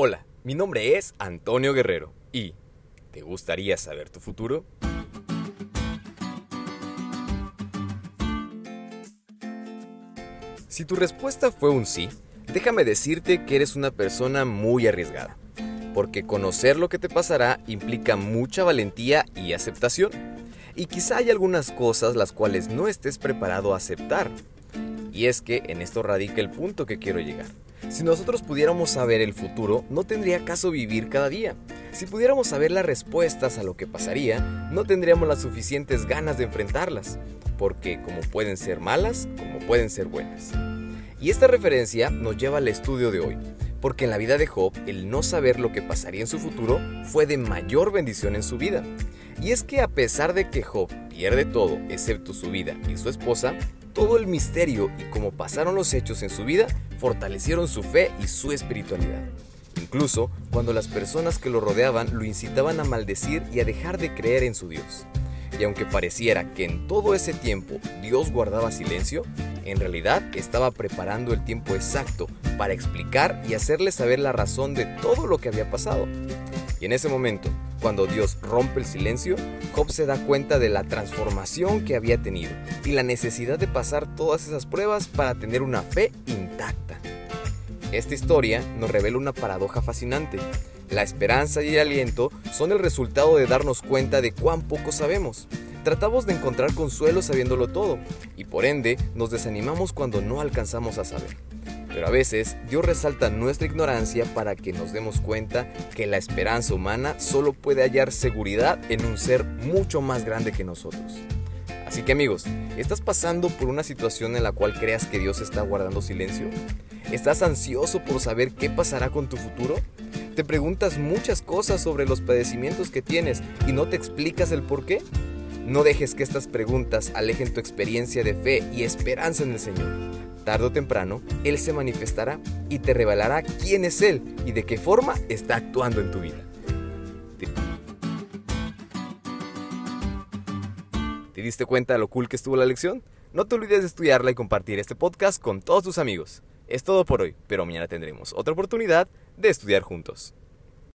Hola, mi nombre es Antonio Guerrero y ¿te gustaría saber tu futuro? Si tu respuesta fue un sí, déjame decirte que eres una persona muy arriesgada, porque conocer lo que te pasará implica mucha valentía y aceptación. Y quizá hay algunas cosas las cuales no estés preparado a aceptar. Y es que en esto radica el punto que quiero llegar. Si nosotros pudiéramos saber el futuro, no tendría caso vivir cada día. Si pudiéramos saber las respuestas a lo que pasaría, no tendríamos las suficientes ganas de enfrentarlas, porque como pueden ser malas, como pueden ser buenas. Y esta referencia nos lleva al estudio de hoy, porque en la vida de Job el no saber lo que pasaría en su futuro fue de mayor bendición en su vida. Y es que a pesar de que Job pierde todo excepto su vida y su esposa, todo el misterio y cómo pasaron los hechos en su vida fortalecieron su fe y su espiritualidad. Incluso cuando las personas que lo rodeaban lo incitaban a maldecir y a dejar de creer en su Dios. Y aunque pareciera que en todo ese tiempo Dios guardaba silencio, en realidad estaba preparando el tiempo exacto para explicar y hacerle saber la razón de todo lo que había pasado. Y en ese momento, cuando Dios rompe el silencio, Job se da cuenta de la transformación que había tenido y la necesidad de pasar todas esas pruebas para tener una fe intacta. Esta historia nos revela una paradoja fascinante. La esperanza y el aliento son el resultado de darnos cuenta de cuán poco sabemos. Tratamos de encontrar consuelo sabiéndolo todo y por ende nos desanimamos cuando no alcanzamos a saber. Pero a veces Dios resalta nuestra ignorancia para que nos demos cuenta que la esperanza humana solo puede hallar seguridad en un ser mucho más grande que nosotros. Así que amigos, ¿estás pasando por una situación en la cual creas que Dios está guardando silencio? ¿Estás ansioso por saber qué pasará con tu futuro? ¿Te preguntas muchas cosas sobre los padecimientos que tienes y no te explicas el por qué? No dejes que estas preguntas alejen tu experiencia de fe y esperanza en el Señor tarde o temprano, Él se manifestará y te revelará quién es Él y de qué forma está actuando en tu vida. ¿Te diste cuenta de lo cool que estuvo la lección? No te olvides de estudiarla y compartir este podcast con todos tus amigos. Es todo por hoy, pero mañana tendremos otra oportunidad de estudiar juntos.